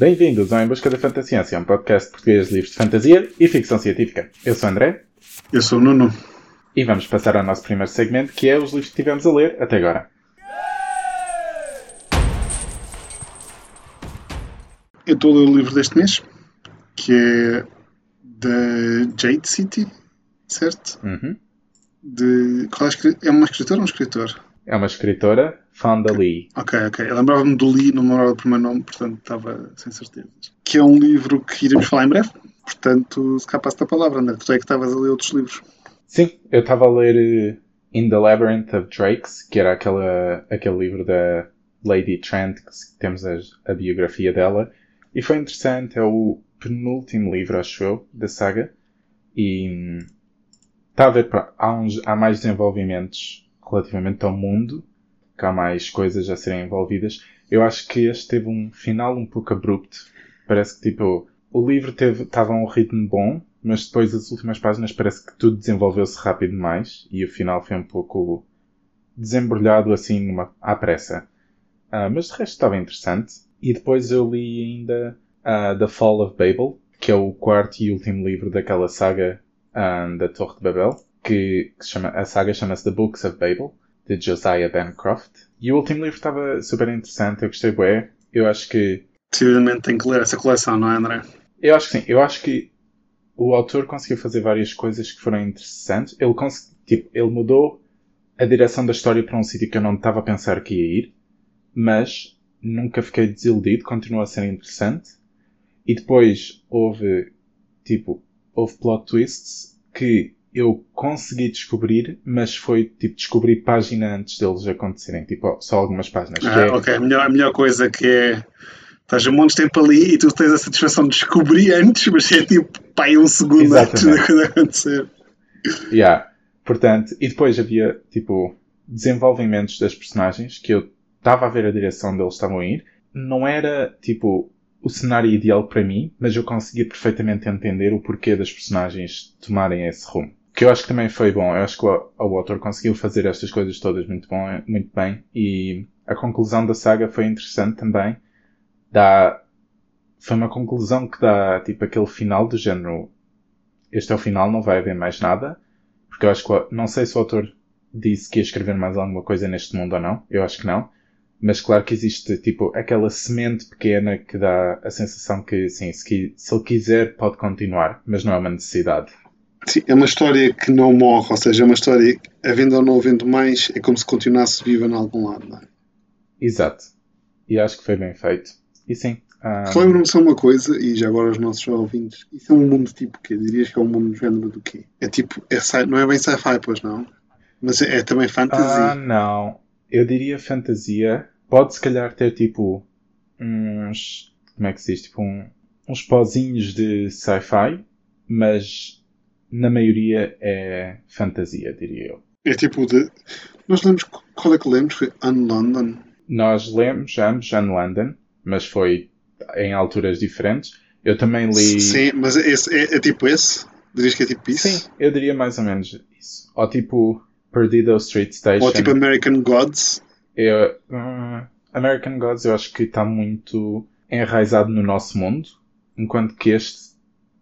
Bem-vindos ao Em Busca da Fantasciência, um podcast português de livros de fantasia e ficção científica. Eu sou o André. Eu sou o Nuno. E vamos passar ao nosso primeiro segmento, que é os livros que tivemos a ler até agora. Eu estou a ler o livro deste mês, que é da Jade City, certo? Uhum. De, qual é, é uma escritora ou um escritor? É uma escritora, Fonda Lee. Ok, ok. Eu lembrava-me do Lee, não me lembrava do primeiro nome, portanto estava sem certeza. Que é um livro que iremos falar em breve, portanto, se cá passa a palavra, André. Tu é que estavas a ler outros livros. Sim, eu estava a ler uh, In the Labyrinth of Drakes, que era aquela, aquele livro da Lady Trent, que temos a, a biografia dela, e foi interessante, é o penúltimo livro, acho eu, da saga, e está a ver, há, uns, há mais desenvolvimentos relativamente ao mundo, que há mais coisas a serem envolvidas. Eu acho que este teve um final um pouco abrupto. Parece que tipo, o livro estava a um ritmo bom, mas depois as últimas páginas parece que tudo desenvolveu-se rápido demais e o final foi um pouco desembrulhado assim numa, à pressa. Uh, mas de resto estava interessante. E depois eu li ainda uh, The Fall of Babel, que é o quarto e último livro daquela saga um, da Torre de Babel, que, que chama, a saga chama-se The Books of Babel de Josiah Bancroft. E o último livro estava super interessante, eu gostei bem. Eu acho que. Possivelmente tem que ler essa coleção, não é, André? Eu acho que sim. Eu acho que o autor conseguiu fazer várias coisas que foram interessantes. Ele, tipo, ele mudou a direção da história para um sítio que eu não estava a pensar que ia ir, mas nunca fiquei desiludido, continua a ser interessante. E depois houve, tipo, houve plot twists que eu consegui descobrir, mas foi tipo descobrir página antes deles acontecerem, tipo só algumas páginas. Ah, é... ok, a melhor, a melhor coisa que é estás um monte de tempo ali e tu tens a satisfação de descobrir antes, mas é tipo pai um segundo Exatamente. antes da coisa acontecer. Yeah. Portanto, e depois havia tipo desenvolvimentos das personagens que eu estava a ver a direção deles estavam a ir. Não era tipo o cenário ideal para mim, mas eu conseguia perfeitamente entender o porquê das personagens tomarem esse rumo que eu acho que também foi bom. Eu acho que o, autor conseguiu fazer estas coisas todas muito, bom, muito bem e a conclusão da saga foi interessante também. Dá, foi uma conclusão que dá tipo aquele final do género. Este é o final, não vai haver mais nada. Porque eu acho que, não sei se o autor disse que ia escrever mais alguma coisa neste mundo ou não. Eu acho que não. Mas claro que existe tipo aquela semente pequena que dá a sensação que sim, se, se ele quiser pode continuar, mas não é uma necessidade. Sim, é uma história que não morre, ou seja, é uma história, havendo ou não havendo mais, é como se continuasse viva em algum lado, não é? Exato. E acho que foi bem feito. E sim. Um... Lembro-me só uma coisa, e já agora os nossos ouvintes, isso é um mundo tipo quê? Dirias que é um mundo de género do quê? É tipo, é, não é bem sci-fi, pois não? Mas é, é também fantasia. Ah, não. Eu diria fantasia. Pode se calhar ter tipo uns. Como é que se diz? Tipo um, uns pozinhos de sci-fi, mas na maioria é fantasia, diria eu. É tipo de. Nós lemos. Qual é que lemos? Foi Unlondon? Nós lemos ambos Unlondon, mas foi em alturas diferentes. Eu também li. Sim, mas esse, é, é tipo esse? Dirias que é tipo isso? Sim, eu diria mais ou menos isso. Ou tipo Perdido Street Station. Ou tipo American Gods? Eu, uh, American Gods eu acho que está muito enraizado no nosso mundo, enquanto que este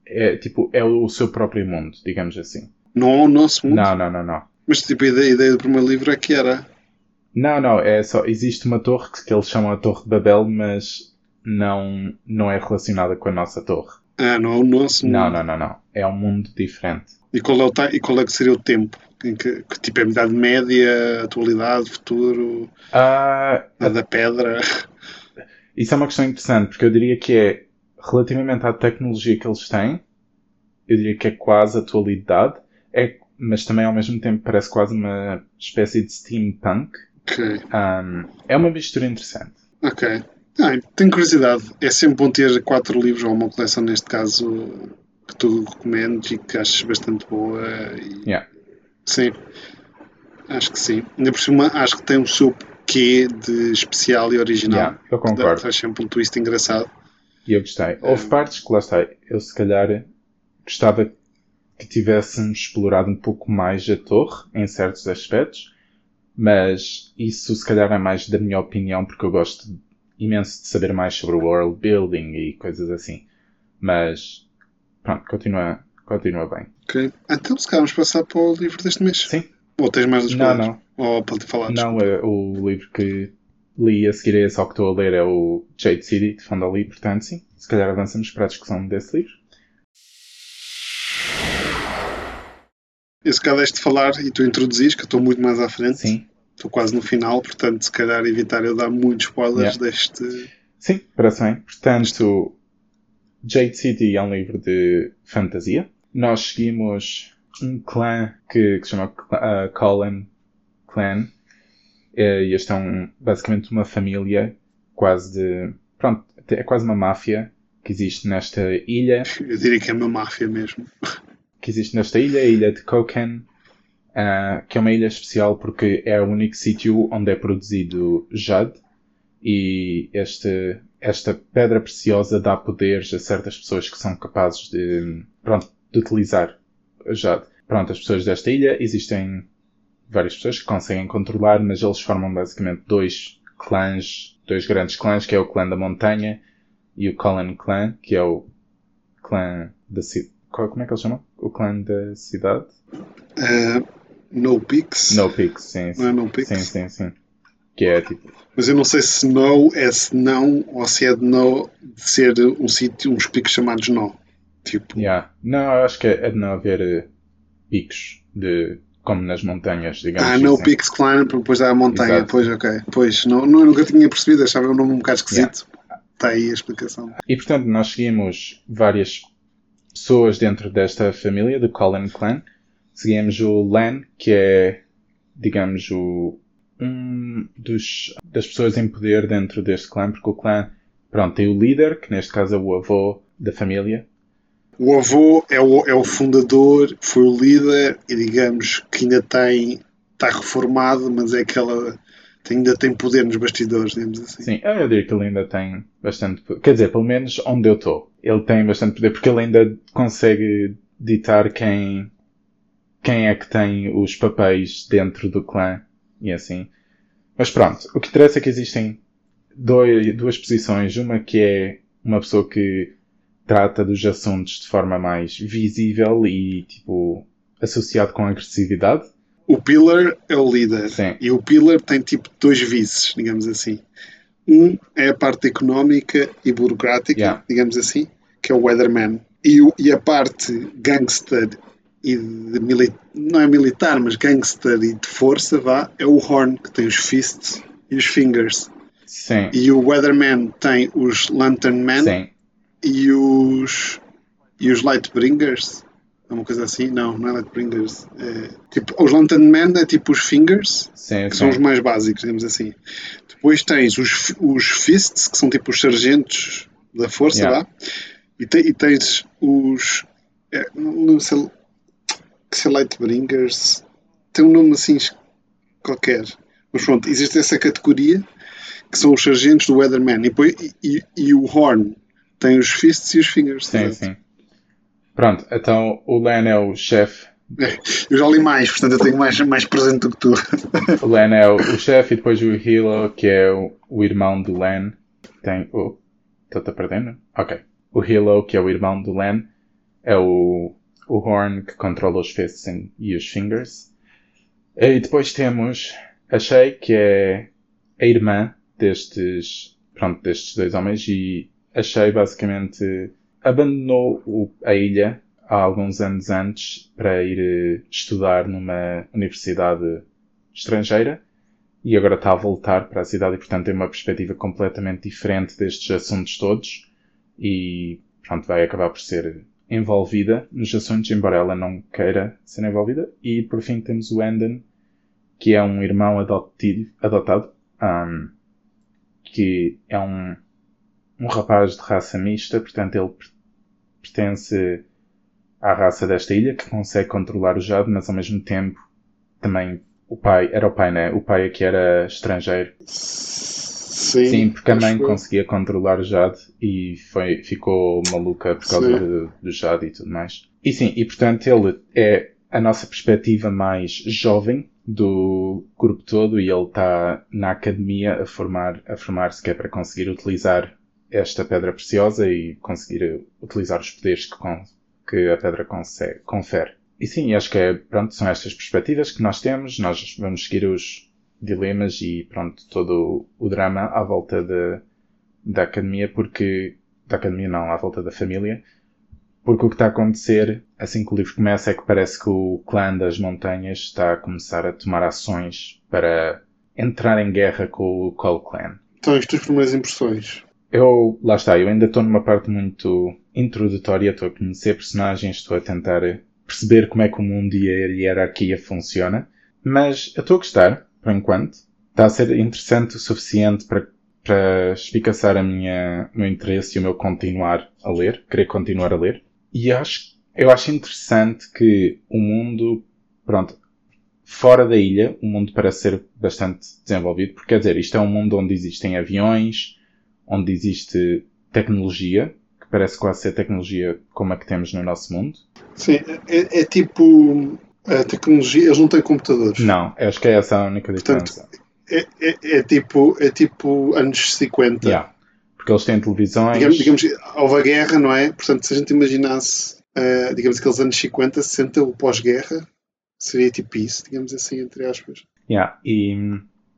é tipo, é o seu próprio mundo, digamos assim. Não é o nosso mundo? Não, não, não, não. Mas tipo, a ideia, a ideia do primeiro livro é que era. Não, não, é só. Existe uma torre que, que eles chamam a Torre de Babel, mas não, não é relacionada com a nossa torre. Ah, não é o nosso mundo. Não, não, não, não. É um mundo diferente. E qual é, o e qual é que seria o tempo? Em que, que tipo é a Idade Média, atualidade, futuro, uh, a da pedra? Isso é uma questão interessante, porque eu diria que é relativamente à tecnologia que eles têm, eu diria que é quase atualidade, é, mas também ao mesmo tempo parece quase uma espécie de steampunk. Okay. Um, é uma mistura interessante. Ok. Ah, tenho curiosidade. É sempre bom ter quatro livros ou uma coleção, neste caso, que tu recomendes e que achas bastante boa. E... Yeah. Sim. Acho que sim. Ainda por cima, acho que tem o seu quê de especial e original. Yeah, eu concordo. Faz sempre um twist engraçado. E eu gostei. Houve partes que lá está. Eu se calhar gostava que tivéssemos explorado um pouco mais a torre em certos aspectos, mas isso se calhar é mais da minha opinião porque eu gosto imenso de saber mais sobre o world building e coisas assim. Mas, pronto, continua, continua bem. Ok. Então, se calhar vamos passar para o livro deste mês. Sim. Ou tens mais dos Não, não. Ou para te falar? Não, é, o livro que li a seguir a esse ao que estou a ler é o Jade City, de Fondali, portanto, sim. Se calhar avançamos para a discussão desse livro. Eu se calhar deixo-te falar e tu introduzis, que eu estou muito mais à frente. Sim. Estou quase no final, portanto, se calhar evitar eu dar muitos spoilers Yeah. deste. Sim, parece bem. Portanto, Jade City é um livro de fantasia. Nós seguimos um clã que, que se chama uh, Colin Clan. Eh, E este é um, basicamente uma família quase de. Pronto, é quase uma máfia que existe nesta ilha. Eu diria que é uma máfia mesmo. Que existe nesta ilha, a ilha de Koken. ah, que é uma ilha especial porque é o único sítio onde é produzido jade. E este, esta pedra preciosa dá poderes a certas pessoas que são capazes de, pronto, de utilizar jade. Pronto, as pessoas desta ilha existem várias pessoas que conseguem controlar, mas eles formam basicamente dois clãs, dois grandes clãs, que é o clã da montanha e o Colin Clan, que é o clã da cidade. Como é que eles chamam? O clã da cidade? Uh, no Pix. No Peaks, sim. Não é No Pix? Sim, sim, sim. Que é tipo. Mas eu não sei se no é se não ou se é de no de ser um sítio, uns picos chamados no. Tipo, Yeah. Não, eu acho que é de não haver eh, picos de. Como nas montanhas, digamos. ah, No assim. Pix Clan, porque depois há a montanha. Exato. Pois, ok. Pois, não, não, eu nunca tinha percebido, achava o nome um bocado esquisito. Está aí a explicação. E portanto, nós seguimos várias pessoas dentro desta família do Colin Clan. Seguimos o Len, que é, digamos, o, um dos, das pessoas em poder dentro deste clã, porque o clã, pronto, tem o líder, que neste caso é o avô da família. O avô é o, é o fundador, foi o líder e digamos que ainda tem. está reformado, mas é aquela. ainda tem poder nos bastidores, digamos assim. Sim, eu diria que ele ainda tem bastante poder. Quer dizer, pelo menos onde eu estou. Ele tem bastante poder, porque ele ainda consegue ditar quem, quem é que tem os papéis dentro do clã e assim. Mas pronto, o que interessa é que existem dois, duas posições. Uma que é uma pessoa que trata dos assuntos de forma mais visível e, tipo, associado com agressividade. O Pillar é o líder. Sim. E o Pillar tem tipo dois vices, digamos assim. Um é a parte económica e burocrática, Yeah. digamos assim, que é o Weatherman. E, o- e a parte gangster e de militar, não é militar, mas gangster e de força, vá, é o Horn, que tem os fists e os fingers. Sim, E o Weatherman tem os Lantern Men sim, e os e os Lightbringers. É uma coisa assim? Não, não é Lightbringers. É, tipo, os Lantern Men é tipo os Fingers, sim, que são os sim. mais básicos, digamos assim. Depois tens os, os Fists, que são tipo os sargentos da força Yeah. lá. E, te- e tens os. é, não, não sei se é Lightbringers. Tem um nome assim qualquer. Mas pronto, existe essa categoria que são os sargentos do Weatherman. E, e, e- e o Horn tem os Fists e os Fingers. Sim, exato. sim. Pronto, então o Len é o chefe. Eu já li mais, portanto eu tenho mais, mais presente do que tu. O Len é o, o chefe e depois o Hilo, que é o, o irmão do Len. Tem o. Estou-te a perdendo? Ok. O Hilo, que é o irmão do Len, é o, o Horn, que controla os fists e os fingers. E depois temos a Shay, que é a irmã destes, pronto, destes dois homens, e a Shay basicamente abandonou o- a ilha há alguns anos antes para ir eh, estudar numa universidade estrangeira e agora está a voltar para a cidade e portanto tem uma perspectiva completamente diferente destes assuntos todos e pronto, vai acabar por ser envolvida nos assuntos, embora ela não queira ser envolvida. E por fim temos o Andon, que é um irmão adotivo, adotado, ahm, que é um, um rapaz de raça mista, portanto ele per- pertence à raça desta ilha, que consegue controlar o jade, mas ao mesmo tempo também o pai, era o pai, né? O pai aqui era estrangeiro. Sim, Sim, porque a mãe eu. conseguia controlar o Jade e foi, ficou maluca por causa do, do Jade e tudo mais. E sim, e portanto ele é a nossa perspectiva mais jovem do grupo todo e ele está na academia a formar a formar-se que é para conseguir utilizar esta pedra preciosa e conseguir utilizar os poderes que, que a pedra consegue, confere. E sim, acho que é, pronto, são estas perspectivas que nós temos. Nós vamos seguir os dilemas e pronto, todo o drama à volta de, da academia, porque da academia não, à volta da família, porque o que está a acontecer, assim que o livro começa, é que parece que o clã das montanhas está a começar a tomar ações para entrar em guerra com o Cole Clan. Então, as tuas primeiras impressões? Eu, lá está, eu ainda estou numa parte muito introdutória, estou a conhecer personagens, estou a tentar perceber como é que o mundo e a hierarquia funciona, mas eu estou a gostar, por enquanto. Está a ser interessante o suficiente para para espicaçar a minha, o meu interesse e o meu continuar a ler, querer continuar a ler. E acho, eu acho interessante que o mundo, pronto, fora da ilha, o mundo parece ser bastante desenvolvido, porque quer dizer, isto é um mundo onde existem aviões, onde existe tecnologia, que parece quase ser tecnologia como a que temos no nosso mundo. Sim, é, é tipo a tecnologia, eles não têm computadores. Não, acho que é essa a única diferença. Portanto, é, é, é, tipo, é tipo anos 50. Yeah. Porque eles têm televisões. Digamos, digamos, houve a guerra, não é? Portanto, se a gente imaginasse, uh, digamos, aqueles anos 50, 60, o pós-guerra, seria tipo isso, digamos assim, entre aspas. Yeah. E,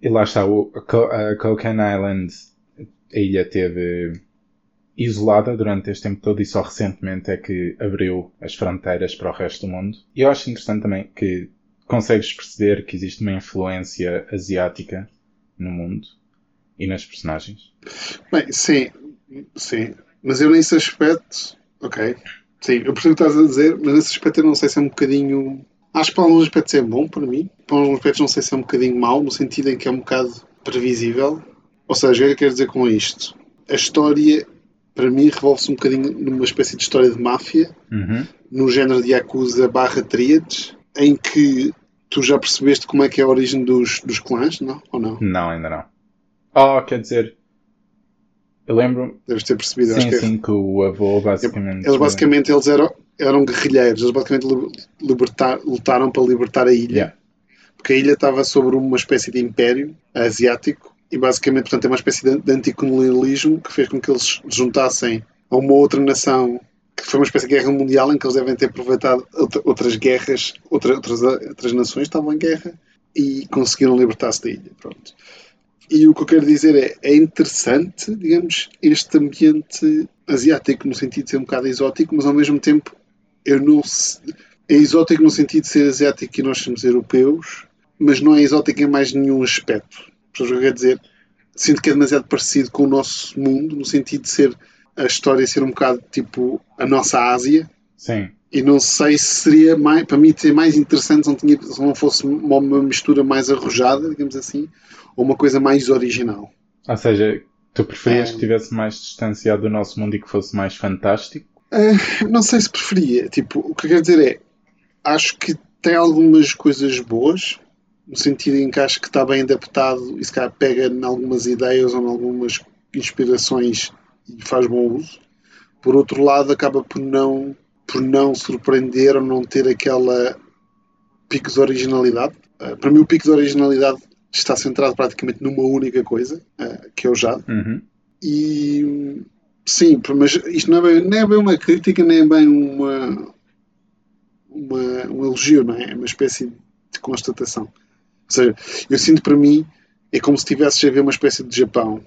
e lá está, o, a Cocaine Island, a ilha teve isolada durante este tempo todo e só recentemente é que abriu as fronteiras para o resto do mundo. E eu acho interessante também que consegues perceber que existe uma influência asiática no mundo e nas personagens? Bem, sim, sim. Mas eu nesse aspecto, ok. Sim, eu percebo o que estás a dizer, mas nesse aspecto eu não sei se é um bocadinho. Acho que para alguns aspectos é bom para mim, para alguns aspectos não sei se é um bocadinho mau, no sentido em que é um bocado previsível. Ou seja, o que é que eu quero dizer com isto? A história, para mim, revolve-se um bocadinho numa espécie de história de máfia, uhum. no género de Yakuza barra tríades, em que tu já percebeste como é que é a origem dos, dos clãs, não? Ou não? Não, ainda não. Oh, quer dizer, eu lembro. Deves ter percebido, sim, acho que é. sim, que o avô basicamente. Eles basicamente eles eram, eram guerrilheiros, eles basicamente libertar, lutaram para libertar a ilha. Yeah. Porque a ilha estava sobre uma espécie de império asiático e basicamente, portanto, é uma espécie de, anticolonialismo que fez com que eles juntassem a uma outra nação que foi uma espécie de guerra mundial em que eles devem ter aproveitado outras guerras, outra, outras, outras nações estavam em guerra e conseguiram libertar-se da ilha. Pronto. E o que eu quero dizer é, é interessante, digamos, este ambiente asiático no sentido de ser um bocado exótico, mas ao mesmo tempo eu não é exótico no sentido de ser asiático e nós somos europeus, mas não é exótico em mais nenhum aspecto. Portanto, o que eu quero dizer, sinto que é demasiado parecido com o nosso mundo, no sentido de ser a história ser um bocado tipo a nossa Ásia. Sim. E não sei se seria mais, para mim, ser mais interessante se não, tinha, se não fosse uma, mistura mais arrojada, digamos assim, ou uma coisa mais original. Ou seja, tu preferias é... que tivesse mais distanciado do nosso mundo e que fosse mais fantástico? Uh, não sei se preferia. Tipo, o que eu quero dizer é, acho que tem algumas coisas boas, no sentido em que acho que está bem adaptado e se calhar pega em algumas ideias ou em algumas inspirações e faz bom uso. Por outro lado, acaba por não, por não surpreender ou não ter aquela pico de originalidade. Uh, para mim, o pico de originalidade está centrado praticamente numa única coisa, uh, que é o Jade. Uhum. E sim, mas isto não é, bem, nem é bem uma crítica, nem é bem uma, uma, um elogio, não é? É uma espécie de constatação. Ou seja, eu sinto para mim é como se estivesse a ver uma espécie de Japão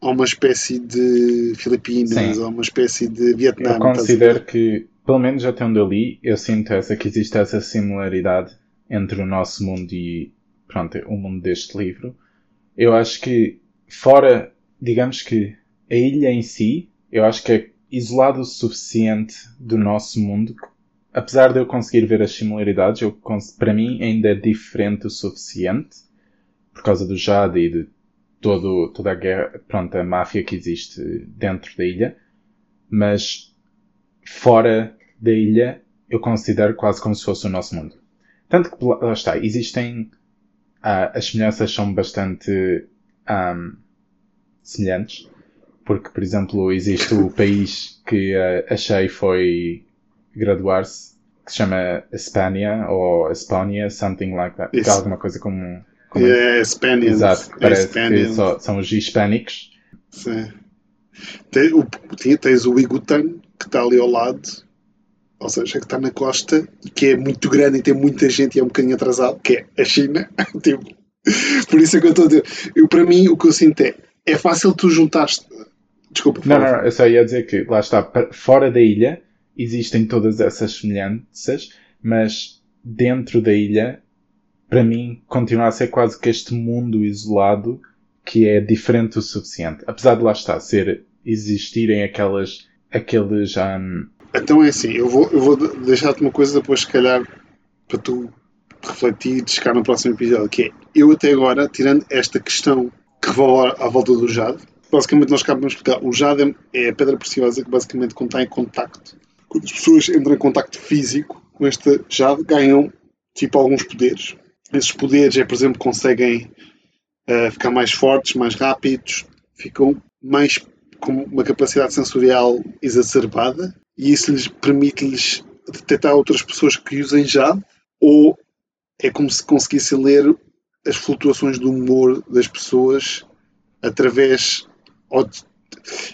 a uma espécie de Filipinas, Sim. a uma espécie de Vietnã. Eu considero que, pelo menos até onde eu li, eu sinto essa, que existe essa similaridade entre o nosso mundo e pronto, o mundo deste livro. Eu acho que, fora, digamos que a ilha em si, eu acho que é isolado o suficiente do nosso mundo, apesar de eu conseguir ver as similaridades, eu, para mim ainda é diferente o suficiente, por causa do Jade e de todo, toda a guerra, pronto, a máfia que existe dentro da ilha, mas fora da ilha eu considero quase como se fosse o nosso mundo. Tanto que, lá está, existem, ah, as semelhanças são bastante um, semelhantes, porque, por exemplo, existe o país que uh, achei foi graduar-se, que se chama Hispania ou Hispania, something like that. Isso. Alguma coisa como. como É Spaniards. Exato, que É parece que só- são os hispânicos. Sim. Tem, o, tens o Igutan, que está ali ao lado, ou seja, que está na costa, e que é muito grande e tem muita gente e é um bocadinho atrasado, que é a China. Tipo, por isso é que eu estou a dizer. Eu, para mim, o que eu sinto é, é fácil tu juntares. Desculpa, Não, não, não, eu só ia dizer que lá está, fora da ilha existem todas essas semelhanças, mas dentro da ilha, para mim, continua a ser quase que este mundo isolado que é diferente o suficiente. Apesar de lá estar, ser, existirem aquelas, aqueles, hum, Então é assim, eu vou, eu vou de- deixar-te uma coisa depois, se calhar, para tu refletir e chegar no próximo episódio, que é, eu até agora, tirando esta questão que revolve à volta do jade, basicamente nós acabamos de explicar, o jade é a pedra preciosa que basicamente quando está em contacto, quando as pessoas entram em contacto físico com este jade, ganham, tipo, alguns poderes. Esses poderes é, por exemplo, conseguem eh, ficar mais fortes, mais rápidos, ficam mais com uma capacidade sensorial exacerbada e isso lhes permite-lhes detectar outras pessoas que usem jade ou é como se conseguissem ler as flutuações do humor das pessoas através ou de-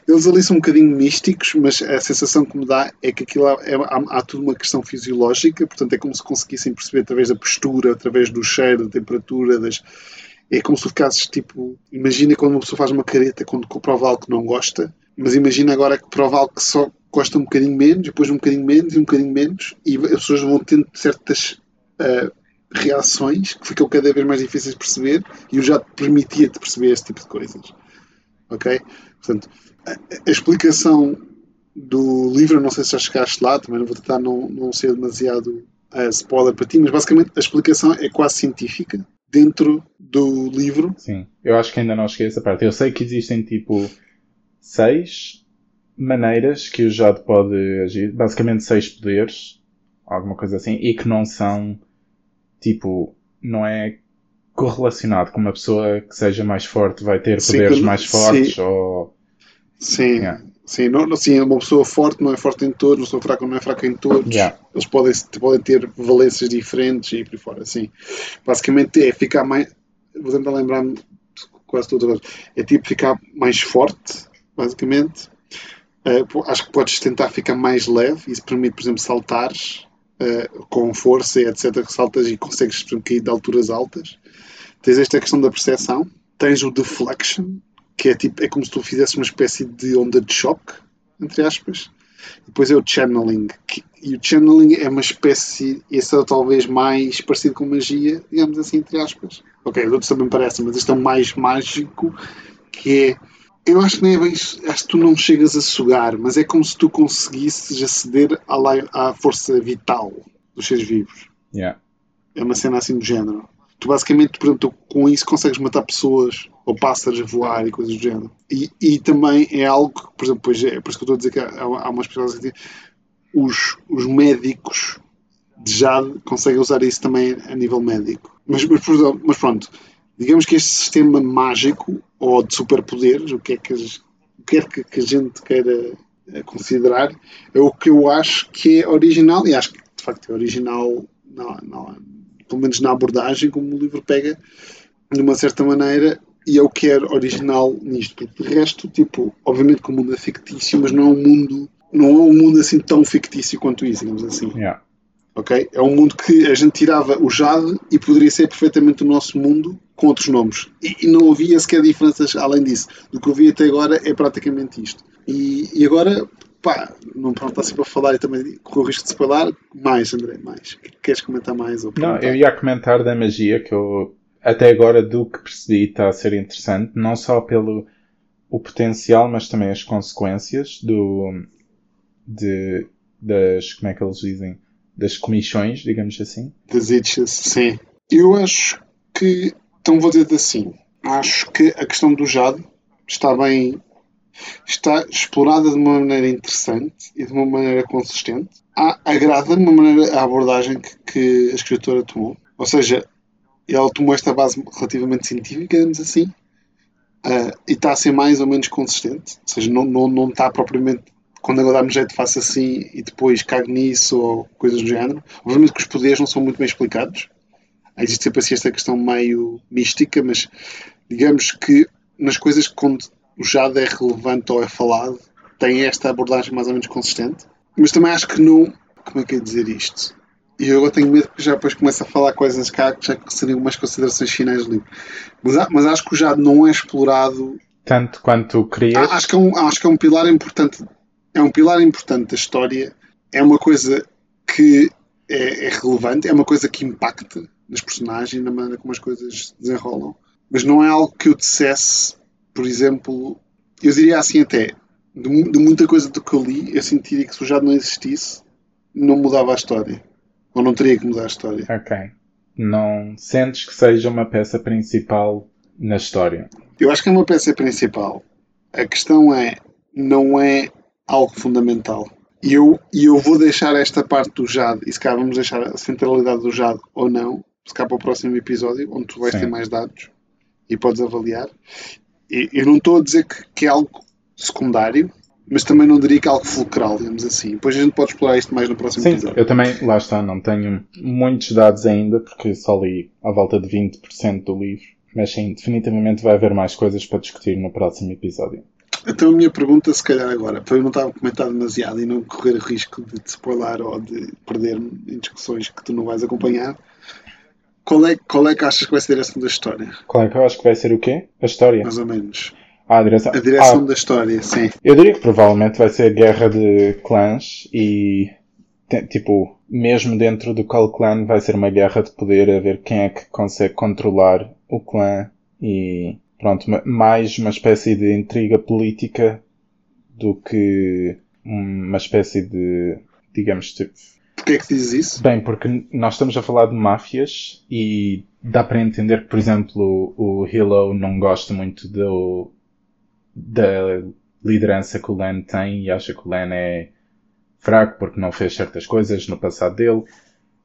eles ali são um bocadinho místicos, mas a sensação que me dá é que aquilo é, há, há tudo uma questão fisiológica, portanto é como se conseguissem perceber através da postura, através do cheiro, da temperatura, das, é como se ficasses tipo. Imagina quando uma pessoa faz uma careta quando prova algo que não gosta, mas imagina agora que prova algo que só gosta um bocadinho menos, depois um bocadinho menos e um bocadinho menos, e as pessoas vão tendo certas ah, reações que ficam cada vez mais difíceis de perceber, e eu já te permitia-te perceber esse tipo de coisas. Ok? Portanto, a, a explicação do livro, não sei se já chegaste lá, também não vou tentar não, não ser demasiado ah, spoiler para ti, mas basicamente a explicação é quase científica dentro do livro. Sim, eu acho que ainda não cheguei a essa parte. Eu sei que existem tipo seis maneiras que o Jade pode agir, basicamente seis poderes, alguma coisa assim, e que não são tipo, não é correlacionado com uma pessoa que seja mais forte vai ter Sim, poderes mais sim. fortes ou Sim, sim, não, sim, uma pessoa forte não é forte em todos, uma pessoa fraca não é fraca em todos. Yeah. Eles podem, podem ter valências diferentes e por aí fora, sim. Basicamente é ficar mais. Vou tentar lembrar-me quase todas as É tipo ficar mais forte, basicamente. Po- acho que podes tentar ficar mais leve, isso permite, por exemplo, saltares eh, com força e etc. que saltas e consegues por exemplo, cair de alturas altas. Tens esta questão da percepção. Tens o deflection, que é tipo é como se tu fizesse uma espécie de onda de choque, entre aspas. Depois é o channeling. que- e o channeling é uma espécie, esse é talvez mais parecido com magia, digamos assim, entre aspas. Ok, os outros também parecem, mas este é o mais mágico, que é. Eu acho que nem é bem. Acho que tu não chegas a sugar, mas é como se tu conseguisses aceder à, à força vital dos seres vivos. yeah. É uma cena assim do género. Tu basicamente, por exemplo, tu com isso consegues matar pessoas ou pássaros a voar e coisas do género. E, e também é algo que, por exemplo, pois é, por isso que eu estou a dizer que há, há umas pessoas que os, os médicos de Jade conseguem usar isso também a nível médico. Mas, mas, mas pronto, digamos que este sistema mágico ou de superpoderes, o que é que, o que, é que, que a gente queira eh, considerar, é o que eu acho que é original, e acho que de facto é original, não, não, pelo menos na abordagem, como o livro pega, de uma certa maneira, e é o que é original nisto, porque de resto, tipo, obviamente que o mundo é fictício, mas não é um mundo, não é um mundo assim tão fictício quanto isso, digamos assim. Yeah. Ok? É um mundo que a gente tirava o Jade e poderia ser perfeitamente o nosso mundo com outros nomes. E, e não havia sequer diferenças além disso. Do que eu vi até agora é praticamente isto. E, e agora, pá, não pronto, está sempre a falar e também corro o risco de se falar. Mais, André, mais. Queres comentar mais? Ou Não, eu ia comentar da magia que eu até agora do que percebi está a ser interessante, não só pelo o potencial, mas também as consequências do de das como é que eles dizem das comissões, digamos assim. das itches, sim. Eu acho que, então vou dizer assim, acho que a questão do Jade está bem, está explorada de uma maneira interessante e de uma maneira consistente. Agrada-me a abordagem que, que a escritora tomou. Ou seja, ela tomou esta base relativamente científica, digamos assim, ah, e está a ser mais ou menos consistente. Ou seja, não, não, não está propriamente quando eu dá-me jeito faço assim e depois cago nisso ou coisas do género. Obviamente que os poderes não são muito bem explicados. Existe sempre assim esta questão meio mística, mas digamos que nas coisas que quando o jade é relevante ou é falado, tem esta abordagem mais ou menos consistente. Mas também acho que não. Como é que é dizer isto? E eu tenho medo que já depois comece a falar coisas cá que já seriam umas considerações finais do livro. Mas, mas acho que o jade não é explorado. Tanto quanto querias. Acho que, é um, acho que é um pilar importante. É um pilar importante da história. É uma coisa que é, é relevante, é uma coisa que impacta nas personagens, na maneira como as coisas se desenrolam. Mas não é algo que eu dissesse, por exemplo, eu diria assim até, de, de muita coisa do que eu li, eu sentiria que se o Jade não existisse, não mudava a história. Ou não teria que mudar a história. Ok. Não sentes que seja uma peça principal na história? Eu acho que é uma peça principal. A questão é, não é algo fundamental. E eu, eu vou deixar esta parte do Jade, e se calhar vamos deixar a centralidade do Jade ou não, se calhar para o próximo episódio, onde tu vais Sim. ter mais dados e podes avaliar. E, eu não estou a dizer que, que é algo secundário, mas também não diria que é algo fulcral, digamos assim. Depois a gente pode explorar isto mais no próximo Sim, episódio. Eu também, lá está, não tenho muitos dados ainda, porque só li à volta de 20% do livro. Mas sim, definitivamente vai haver mais coisas para discutir no próximo episódio. Então a minha pergunta, se calhar agora, para eu não estar a comentar demasiado e não correr risco de te spoiler ou de perder em discussões que tu não vais acompanhar, qual é, qual é que achas que vai ser a direção da história? Qual é que eu acho que vai ser o quê? A história? Mais ou menos. A direção, a direção ah, da história, sim. Eu diria que provavelmente vai ser guerra de clãs e tipo, mesmo dentro do Call Clan vai ser uma guerra de poder a ver quem é que consegue controlar o clã e pronto, mais uma espécie de intriga política do que uma espécie de, digamos, tipo, Porquê é que dizes isso? Bem, porque nós estamos a falar de máfias e dá para entender que, por exemplo, o Hilo não gosta muito do, da liderança que o Len tem e acha que o Len é fraco porque não fez certas coisas no passado dele.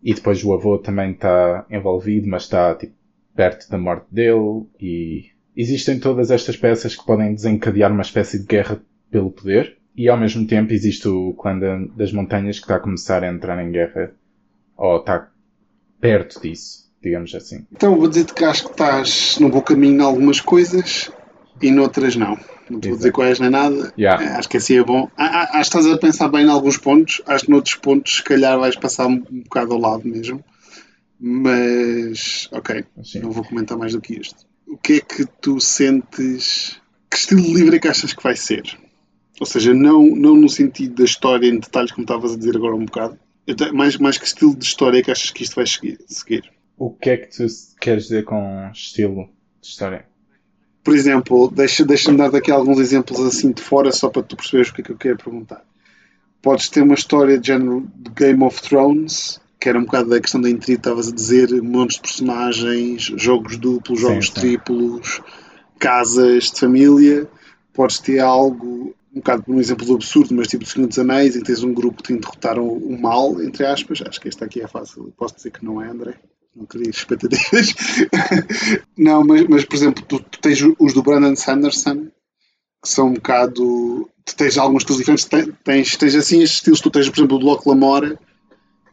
E depois o avô também está envolvido, mas está tipo, perto da morte dele. E existem todas estas peças que podem desencadear uma espécie de guerra pelo poder. E ao mesmo tempo existe o clã das montanhas que está a começar a entrar em guerra, ou está perto disso, digamos assim. Então vou dizer-te que acho que estás no bom caminho em algumas coisas e noutras não. Não te vou dizer quais nem nada. Yeah. É, acho que assim é bom. Acho que estás a pensar bem em alguns pontos. Acho que noutros pontos, se calhar, vais passar um, um bocado ao lado mesmo. Mas, ok, assim. não vou comentar mais do que isto. O que é que tu sentes? Que estilo de livro é que achas que vai ser? Ou seja, não, não no sentido da história em detalhes, como estavas a dizer agora um bocado. Mais, mais que estilo de história é que achas que isto vai seguir? O que é que tu queres dizer com estilo de história? Por exemplo, deixa-me deixa dar daqui alguns exemplos assim de fora, só para tu perceberes o que é que eu quero perguntar. Podes ter uma história de género de Game of Thrones, que era um bocado da questão da intriga, estavas a dizer, montes de personagens, jogos duplos, jogos sim, sim. triplos, casas de família. Podes ter algo um bocado por um exemplo do absurdo, mas tipo de Senhor dos Anéis, em que tens um grupo que tem de derrotar o, o, mal, entre aspas. Acho que este aqui é fácil. Posso dizer que não é, André? Não queria expectativas. não, mas, mas por exemplo, tu, tu, tens os do Brandon Sanderson, que são um bocado. Tu tens alguns estilos diferentes. Tens, tens assim estes estilos. Tu tens, por exemplo, o do Locke Lamora,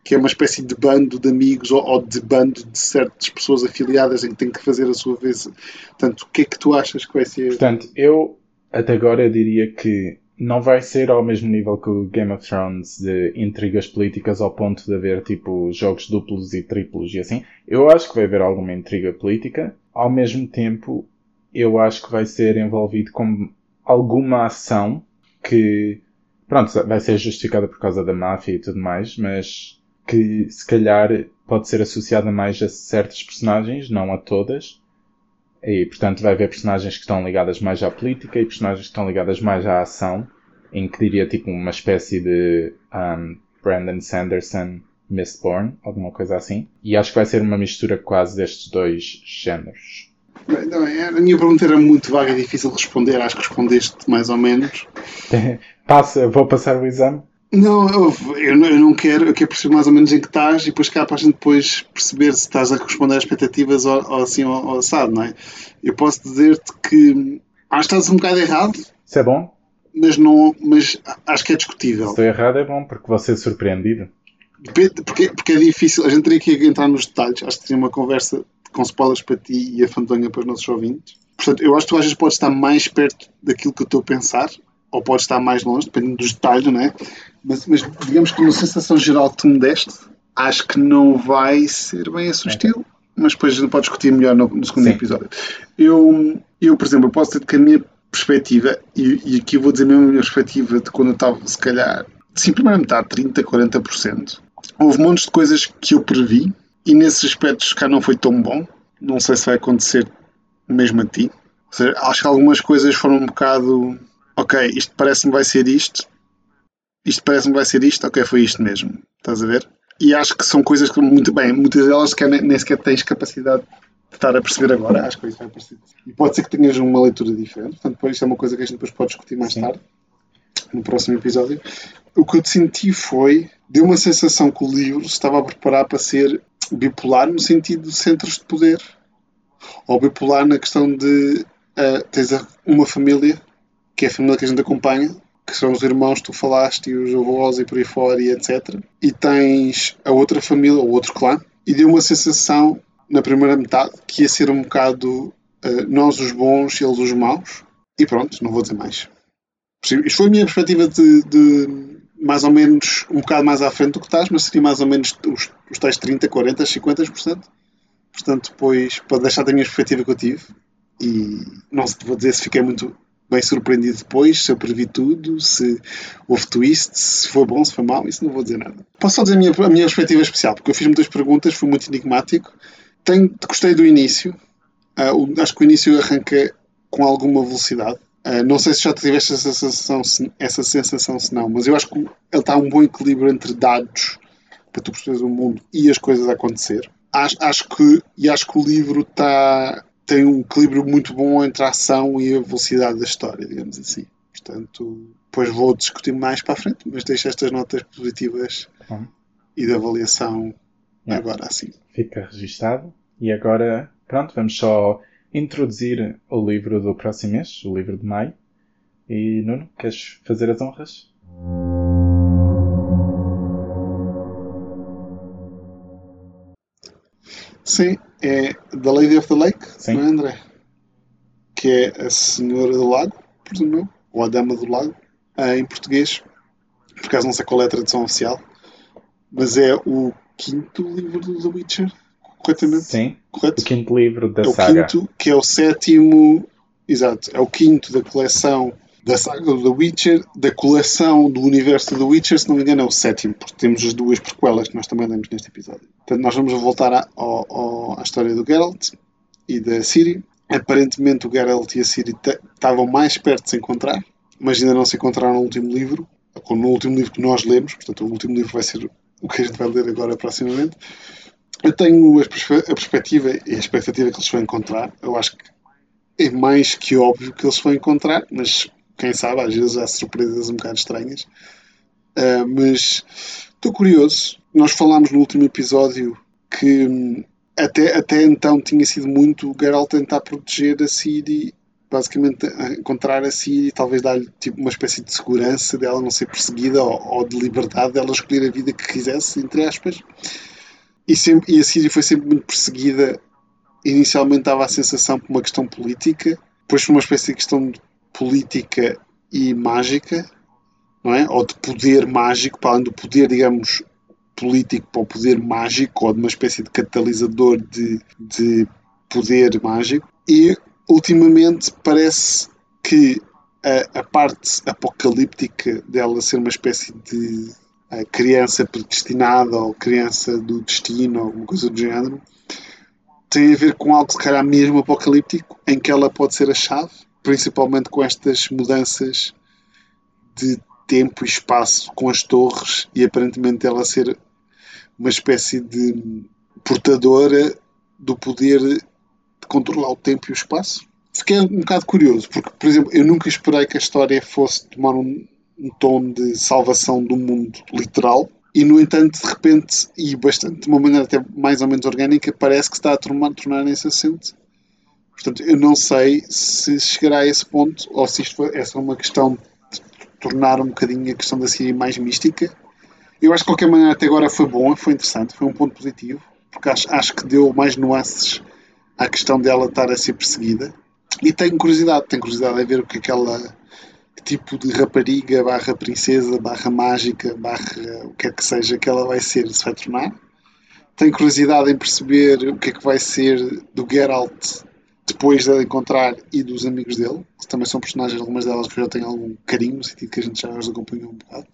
que é uma espécie de bando de amigos ou, ou, de bando de certas pessoas afiliadas em que tem que fazer a sua vez. Portanto, o que é que tu achas que vai ser? Portanto, eu até agora diria que não vai ser ao mesmo nível que o Game of Thrones de intrigas políticas ao ponto de haver tipo jogos duplos e triplos e assim. Eu acho que vai haver alguma intriga política. Ao mesmo tempo, eu acho que vai ser envolvido com alguma ação que, pronto, vai ser justificada por causa da máfia e tudo mais, mas que se calhar pode ser associada mais a certas personagens, não a todas e, portanto, vai haver personagens que estão ligadas mais à política e personagens que estão ligadas mais à ação, em que diria tipo uma espécie de um, Brandon Sanderson Mistborn, alguma coisa assim. E acho que vai ser uma mistura quase destes dois géneros. É, a minha pergunta era muito vaga e difícil de responder, acho que respondeste mais ou menos. Passa, vou passar o exame. Não eu, eu, não, eu não quero, eu quero perceber mais ou menos em que estás e depois cá para a gente depois perceber se estás a responder às expectativas ou, ou assim ou, ou assado, não é? Eu posso dizer-te que acho que estás um bocado errado. Isso é bom? mas, não, mas acho que é discutível. Se estou errado é bom, porque você é surpreendido. Depende- Porque, porque é difícil, a gente teria que entrar nos detalhes. Acho que teria uma conversa com spoilers para ti e a fantonha para os nossos ouvintes. Portanto, eu acho que tu às vezes podes estar mais perto daquilo que eu estou a pensar, ou podes estar mais longe, dependendo dos detalhes, não é? Mas, mas digamos que na sensação geral que tu me deste, acho que não vai ser bem esse o estilo. Mas depois a gente pode discutir melhor no, no segundo Sim. episódio. Eu, eu, por exemplo, posso dizer que a minha perspectiva, e, e aqui eu vou dizer mesmo a minha perspectiva de quando eu estava, se calhar, sim, primeira metade, 30%, 40%. Houve montes de coisas que eu previ e nesses aspectos cá não foi tão bom. Não sei se vai acontecer mesmo a ti. Ou seja, acho que algumas coisas foram um bocado. Ok, isto parece-me vai ser isto. Isto parece-me vai ser isto. Ok, foi isto mesmo. Estás a ver? E acho que são coisas que, muito bem, muitas delas que nem, nem sequer tens capacidade de estar a perceber agora. Acho que isso vai aparecer. E pode ser que tenhas uma leitura diferente. Portanto, depois isto é uma coisa que a gente depois pode discutir mais Sim. tarde, no próximo episódio. O que eu te senti foi. Deu uma sensação que o livro se estava a preparar para ser bipolar no sentido de centros de poder ou bipolar na questão de tens a- uma família, que é a família que a gente acompanha, que são os irmãos que tu falaste, e os avós e por aí fora, e etc. E tens a outra família, ou outro clã, e deu uma sensação na primeira metade que ia ser um bocado ah, nós os bons, eles os maus, e pronto, não vou dizer mais. Isto foi a minha perspectiva de, de mais ou menos um bocado mais à frente do que estás, mas seria mais ou menos os, os tais 30, 40, 50%. Portanto, depois, para deixar da minha perspectiva que eu tive, e não vou dizer se fiquei muito bem surpreendido depois, se eu previ tudo, se houve twist, se foi bom, se foi mau, isso não vou dizer nada. Posso só dizer a minha, a minha perspectiva especial, porque eu fiz muitas perguntas, fui muito enigmático. Tenho, gostei do início, o- acho que o início arranca com alguma velocidade. Ah, não sei se já tiveste essa sensação, se, essa sensação, se não, mas eu acho que ele está um bom equilíbrio entre dados para tu perceberes o mundo e as coisas a acontecer. Acho, acho que, e acho que o livro está, tem um equilíbrio muito bom entre a ação e a velocidade da história, digamos assim. Portanto, depois vou discutir mais para a frente, mas deixo estas notas positivas Bom. e de avaliação Yeah. agora assim. Fica registado. E agora, pronto, vamos só introduzir o livro do próximo mês, o livro de maio. E Nuno, queres fazer as honras? Sim, é The Lady of the Lake, Sim. não é, André? Que é a Senhora do Lago, presumo ou a Dama do Lago, ah, em português. Por acaso não sei qual é a tradução oficial, mas é o quinto livro do The Witcher, corretamente? Sim, Correto? o quinto livro da é o saga. quinto, que é o sétimo, exato, é o quinto da coleção da saga do The Witcher, da coleção do universo do The Witcher, se não me engano é o sétimo, porque temos as duas prequelas que nós também lemos neste episódio. Portanto, nós vamos voltar à, ao- à história do Geralt e da Ciri. Aparentemente o Geralt e a Ciri estavam mais perto de se encontrar, mas ainda não se encontraram no último livro, ou no último livro que nós lemos, portanto o último livro vai ser o que a gente vai ler agora proximamente. Eu tenho a, a perspectiva e a expectativa que eles vão encontrar. Eu acho que é mais que óbvio que eles vão encontrar, mas quem sabe, às vezes há surpresas um bocado estranhas. Ah, mas estou curioso. Nós falámos no último episódio que hum, até, até então tinha sido muito o Geralt tentar proteger a Ciri, basicamente encontrar a Ciri talvez dar-lhe tipo, uma espécie de segurança dela não ser perseguida ou, ou de liberdade dela escolher a vida que quisesse, entre aspas. E, sempre, e a Síria foi sempre muito perseguida. Inicialmente dava a sensação por uma questão política, depois por uma espécie de questão de política e mágica, não é? Ou de poder mágico, para além do poder, digamos, político para o poder mágico, ou de uma espécie de catalisador de, de poder mágico. E ultimamente parece que a, a parte apocalíptica dela ser uma espécie de a criança predestinada ou criança do destino ou alguma coisa do género tem a ver com algo se calhar mesmo apocalíptico em que ela pode ser a chave principalmente com estas mudanças de tempo e espaço com as torres e aparentemente ela ser uma espécie de portadora do poder de controlar o tempo e o espaço. Fiquei um bocado curioso porque por exemplo eu nunca esperei que a história fosse tomar um um tom de salvação do mundo literal e no entanto de repente e bastante de uma maneira até mais ou menos orgânica parece que está a tornar, tornar nesse assento portanto eu não sei se chegará a esse ponto ou se isto é só uma questão de tornar um bocadinho a questão da série mais mística. Eu acho que de qualquer maneira até agora foi bom, foi interessante, foi um ponto positivo, porque acho, acho que deu mais nuances à questão dela estar a ser perseguida. E tenho curiosidade, tenho curiosidade a ver o que aquela tipo de rapariga barra princesa barra mágica barra o que é que seja que ela vai ser, se vai tornar. Tenho curiosidade em perceber o que é que vai ser do Geralt depois de encontrar e dos amigos dele, que também são personagens, algumas delas que eu já tenho algum carinho, no sentido que a gente já as acompanhou um bocado.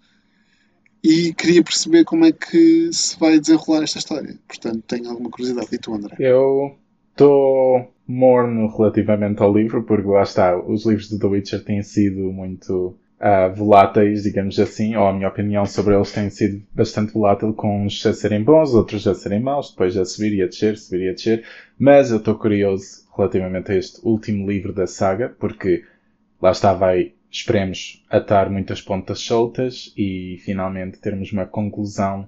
E queria perceber como é que se vai desenrolar esta história. Portanto, tenho alguma curiosidade. E tu, André? Eu estou morno relativamente ao livro, porque lá está, os livros de The Witcher têm sido muito uh, voláteis, digamos assim, ou a minha opinião sobre eles tem sido bastante volátil, com uns a serem bons, outros a serem maus, depois a subir e a descer, subir e a descer, mas eu estou curioso relativamente a este último livro da saga, porque lá está, vai, esperemos, atar muitas pontas soltas e finalmente termos uma conclusão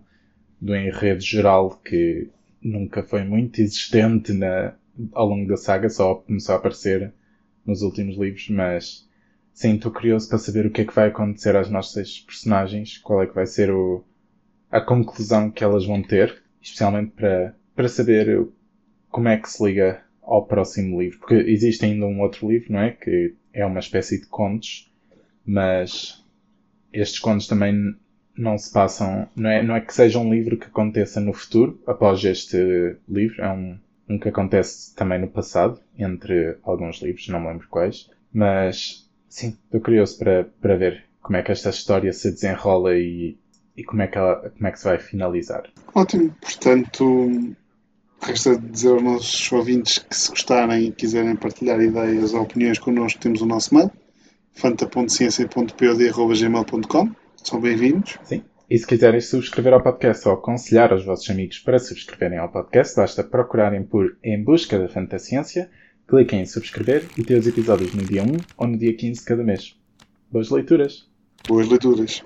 do enredo geral que nunca foi muito existente na, ao longo da saga, só começou a aparecer nos últimos livros, mas sim, estou curioso para saber o que é que vai acontecer às nossas personagens, qual é que vai ser o, a conclusão que elas vão ter, especialmente para, para saber como é que se liga ao próximo livro, porque existe ainda um outro livro, não é? Que é uma espécie de contos, mas estes contos também não se passam, não é, não é que seja um livro que aconteça no futuro, após este livro, é um, um que acontece também no passado, entre alguns livros, não me lembro quais, mas sim, estou curioso para, para ver como é que esta história se desenrola e, e como, é que ela, como é que se vai finalizar. Ótimo, portanto, resta dizer aos nossos ouvintes que se gostarem e quiserem partilhar ideias ou opiniões connosco, temos o nosso mail, fanta.ciência.pod.gmail.com são bem-vindos. Sim. E se quiserem subscrever ao podcast ou aconselhar aos vossos amigos para subscreverem ao podcast, basta procurarem por Em Busca da Fantasciência, cliquem em subscrever e ter os episódios no dia 1 ou no dia 15 de cada mês. Boas leituras! Boas leituras!